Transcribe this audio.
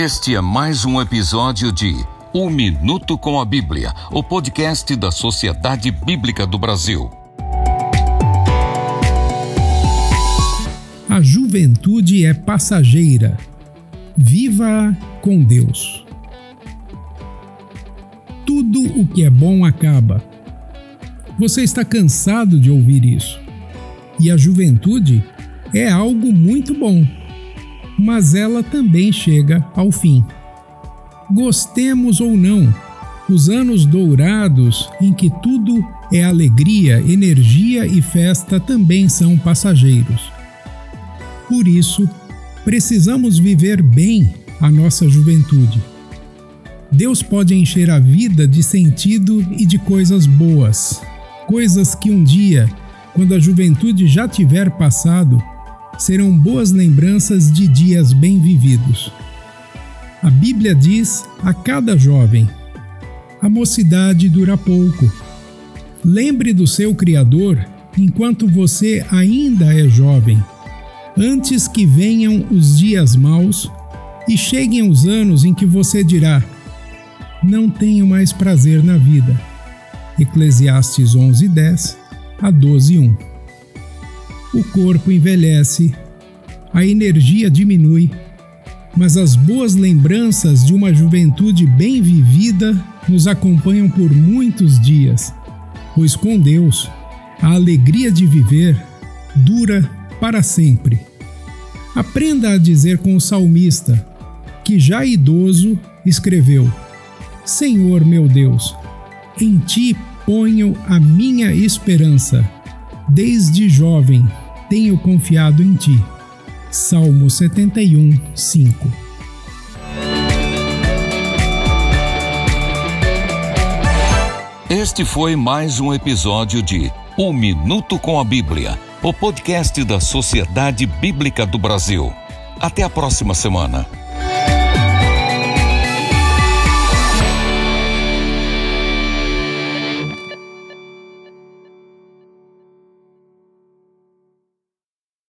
Este é mais um episódio de Um Minuto com a Bíblia, o podcast da Sociedade Bíblica do Brasil. A juventude é passageira. Viva com Deus. Tudo o que é bom acaba. Você está cansado de ouvir isso. E a juventude é algo muito bom mas ela também chega ao fim. Gostemos ou não, os anos dourados em que tudo é alegria, energia e festa também são passageiros. Por isso, precisamos viver bem a nossa juventude. Deus pode encher a vida de sentido e de coisas boas, coisas que um dia, quando a juventude já tiver passado, serão boas lembranças de dias bem vividos. A Bíblia diz a cada jovem: a mocidade dura pouco. Lembre do seu Criador enquanto você ainda é jovem, antes que venham os dias maus e cheguem os anos em que você dirá: Não tenho mais prazer na vida. Eclesiastes 11:10 a 12:1 o corpo envelhece, a energia diminui, mas as boas lembranças de uma juventude bem vivida nos acompanham por muitos dias, pois com Deus a alegria de viver dura para sempre. Aprenda a dizer com o salmista, que já idoso escreveu: Senhor meu Deus, em ti ponho a minha esperança Desde jovem tenho confiado em ti. Salmo 71, 5. Este foi mais um episódio de Um Minuto com a Bíblia, o podcast da Sociedade Bíblica do Brasil. Até a próxima semana.